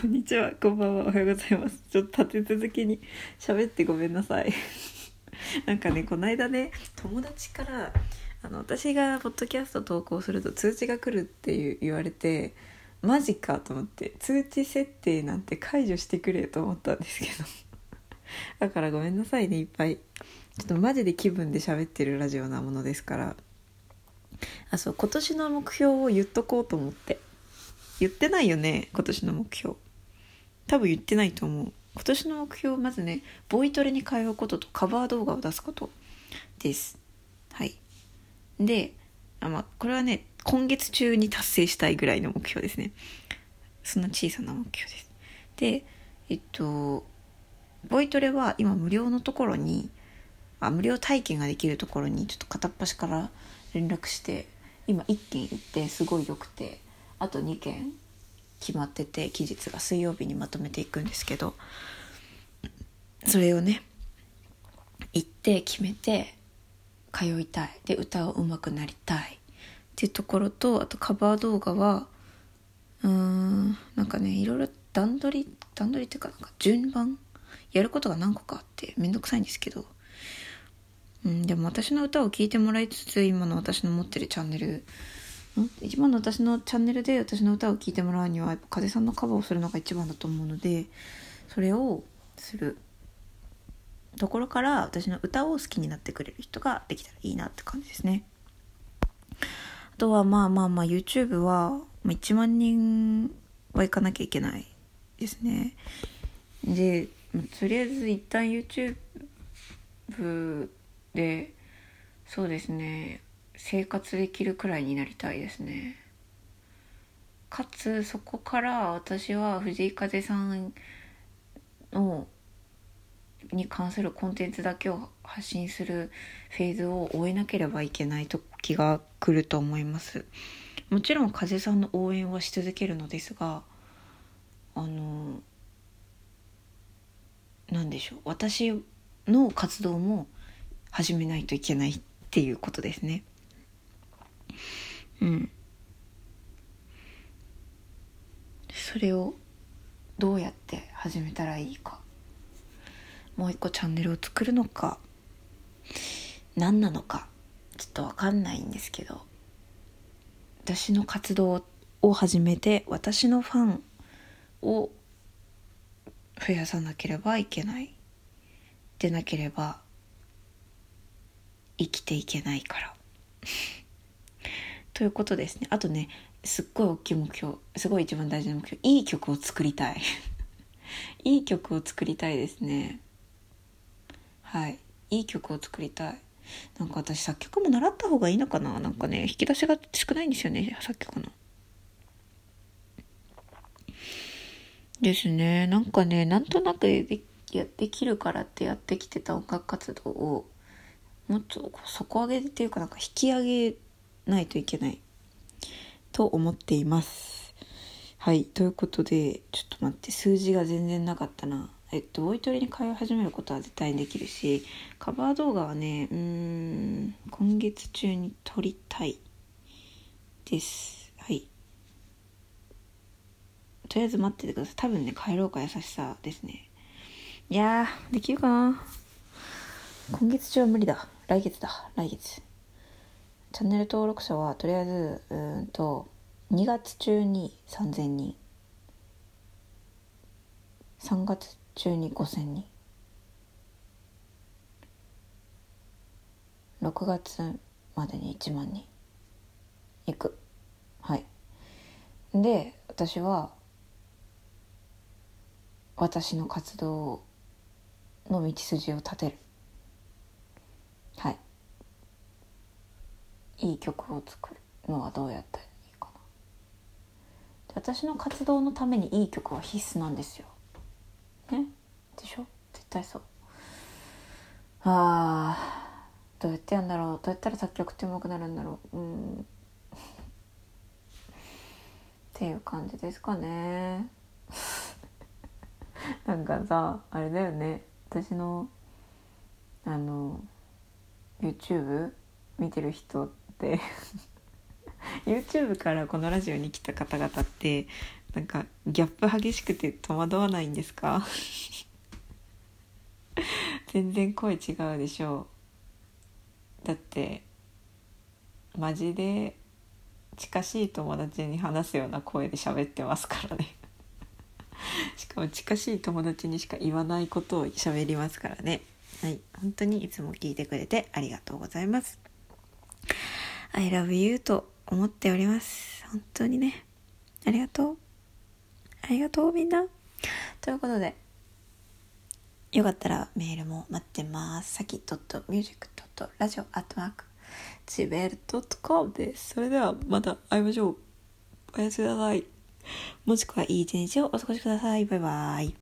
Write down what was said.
こんにちは、こんばんは、おはようございます。ちょっと立て続けに喋ってごめんなさい。なんかね、この間ね、友達から、あの、私がポッドキャスト投稿すると通知が来るって言われて、マジかと思って、通知設定なんて解除してくれと思ったんですけど。だからごめんなさいね、いっぱい。ちょっとマジで気分で喋ってるラジオなものですから。あ、そう、今年の目標を言っとこうと思って。言ってないよね今年の目標多分言ってないと思う。今年の目標まずねボイトレに通うこととカバー動画を出すことです。はい。であまこれはね今月中に達成したいぐらいの目標ですね。そんな小さな目標です。でえっとボイトレは今無料のところにあ無料体験ができるところにちょっと片っ端から連絡して今1件行ってすごい良くてあと2件決まってて期日が水曜日にまとめていくんですけどそれをね行って決めて通いたい。で歌を上手くなりたい。っていうところとあとカバー動画はうーんなんかねいろいろ段取り段取りっていうかなんか順番やることが何個かあってめんどくさいんですけどうんでも私の歌を聴いてもらいつつ今の私の持ってるチャンネル一番の私のチャンネルで私の歌を聴いてもらうにはやっぱ風さんのカバーをするのが一番だと思うのでそれをするところから私の歌を好きになってくれる人ができたらいいなって感じですね。あとはまあまあまあ YouTube は1万人は行かなきゃいけないですね。でとりあえず一旦 YouTube でそうですね。生活できるくらいになりたいですね。かつそこから私は藤井風さんのに関するコンテンツだけを発信するフェーズを終えなければいけない時が来ると思います。もちろん風さんの応援はし続けるのですがあの何でしょう。私の活動も始めないといけないっていうことですね。うん。それをどうやって始めたらいいか。もう一個チャンネルを作るのか何なのかちょっと分かんないんですけど。私の活動を始めて私のファンを増やさなければいけない。でなければ生きていけないから。ということですね。あとねすっごい大きい目標すごい一番大事な目標いい曲を作りたい。いい曲を作りたいですね。はい。いい曲を作りたい。なんか私作曲も習った方がいいのかな？なんかね引き出しが少ないんですよね作曲の。ですね。なんかねなんとなくでやできるからってやってきてた音楽活動をもっと底上げっていうかなんか引き上げないといけない。と思っています。はい。ということでちょっと待って。数字が全然なかったな。えっとボイトレに通い始めることは絶対にできるしカバー動画はねうーん今月中に撮りたい。です。はい。とりあえず待っててください。多分ね帰ろうか優しさですね。いやーできるかな？今月中は無理だ。来月だ。来月。チャンネル登録者はとりあえずうんと2月中に3000人。3月中に5000人。6月までに1万人。いく。はい。で私は私の活動の道筋を立てるはいいい曲を作るのはどうやったらいいかな。で私の活動のためにいい曲は必須なんですよ。ね？でしょ？絶対そう。あーどうやってやんだろう？どうやったら作曲ってうまくなるんだろう？うん。っていう感じですかね。なんかさあれだよね。私のあの YouTube 見てる人って YouTube からこのラジオに来た方々ってなんかギャップ激しくて戸惑わないんですか？全然声違うでしょう。だってマジで近しい友達に話すような声で喋ってますからね。しかも近しい友達にしか言わないことを喋りますからね。はい。本当にいつも聞いてくれてありがとうございます。I love you と思っております本当にねありがとうありがとうみんなということでよかったらメールも待ってます。さき .music.radio.gmail.com です。それではまた会いましょう。おやすみなさい。もしくはいい一日をお過ごしください。バイバイ。